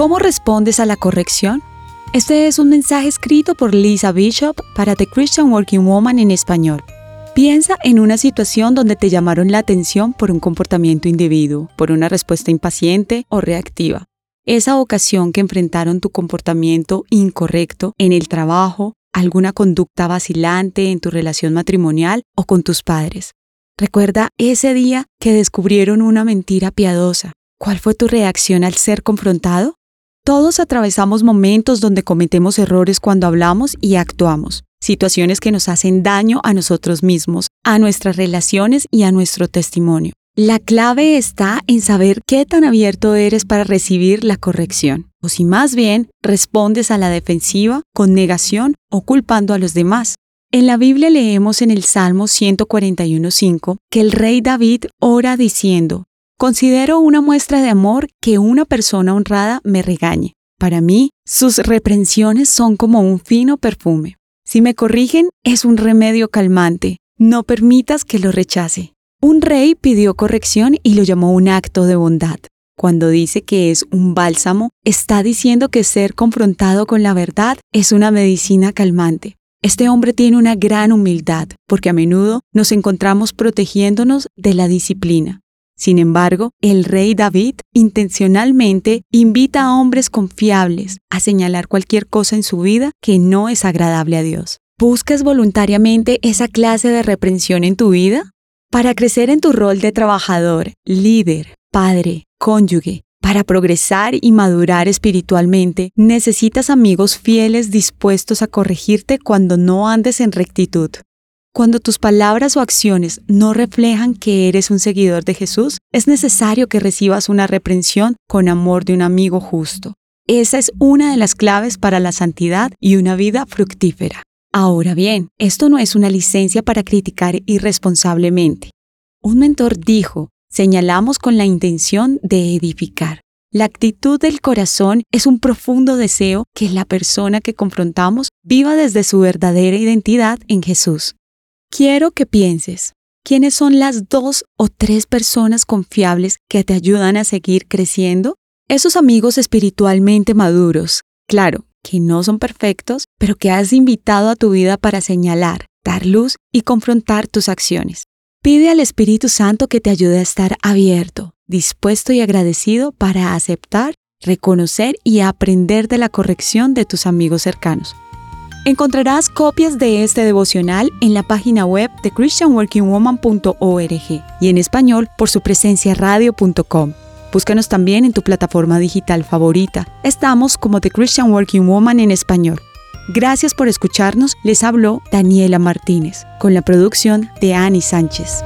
¿Cómo respondes a la corrección? Este es un mensaje escrito por Lisa Bishop para The Christian Working Woman en español. Piensa en una situación donde te llamaron la atención por un comportamiento individuo, por una respuesta impaciente o reactiva. Esa ocasión que enfrentaron tu comportamiento incorrecto en el trabajo, alguna conducta vacilante en tu relación matrimonial o con tus padres. Recuerda ese día que descubrieron una mentira piadosa. ¿Cuál fue tu reacción al ser confrontado? Todos atravesamos momentos donde cometemos errores cuando hablamos y actuamos, situaciones que nos hacen daño a nosotros mismos, a nuestras relaciones y a nuestro testimonio. La clave está en saber qué tan abierto eres para recibir la corrección, o si más bien respondes a la defensiva con negación o culpando a los demás. En la Biblia leemos en el Salmo 141.5 que el rey David ora diciendo, Considero una muestra de amor que una persona honrada me regañe. Para mí, sus reprensiones son como un fino perfume. Si me corrigen, es un remedio calmante. No permitas que lo rechace. Un rey pidió corrección y lo llamó un acto de bondad. Cuando dice que es un bálsamo, está diciendo que ser confrontado con la verdad es una medicina calmante. Este hombre tiene una gran humildad, porque a menudo nos encontramos protegiéndonos de la disciplina. Sin embargo, el rey David intencionalmente invita a hombres confiables a señalar cualquier cosa en su vida que no es agradable a Dios. ¿Buscas voluntariamente esa clase de reprensión en tu vida? Para crecer en tu rol de trabajador, líder, padre, cónyuge, para progresar y madurar espiritualmente, necesitas amigos fieles dispuestos a corregirte cuando no andes en rectitud. Cuando tus palabras o acciones no reflejan que eres un seguidor de Jesús, es necesario que recibas una reprensión con amor de un amigo justo. Esa es una de las claves para la santidad y una vida fructífera. Ahora bien, esto no es una licencia para criticar irresponsablemente. Un mentor dijo, señalamos con la intención de edificar. La actitud del corazón es un profundo deseo que la persona que confrontamos viva desde su verdadera identidad en Jesús. Quiero que pienses, ¿quiénes son las dos o tres personas confiables que te ayudan a seguir creciendo? Esos amigos espiritualmente maduros, claro, que no son perfectos, pero que has invitado a tu vida para señalar, dar luz y confrontar tus acciones. Pide al Espíritu Santo que te ayude a estar abierto, dispuesto y agradecido para aceptar, reconocer y aprender de la corrección de tus amigos cercanos. Encontrarás copias de este devocional en la página web de christianworkingwoman.org y en español por su presencia radio.com. Búscanos también en tu plataforma digital favorita. Estamos como The Christian Working Woman en español. Gracias por escucharnos. Les habló Daniela Martínez con la producción de Annie Sánchez.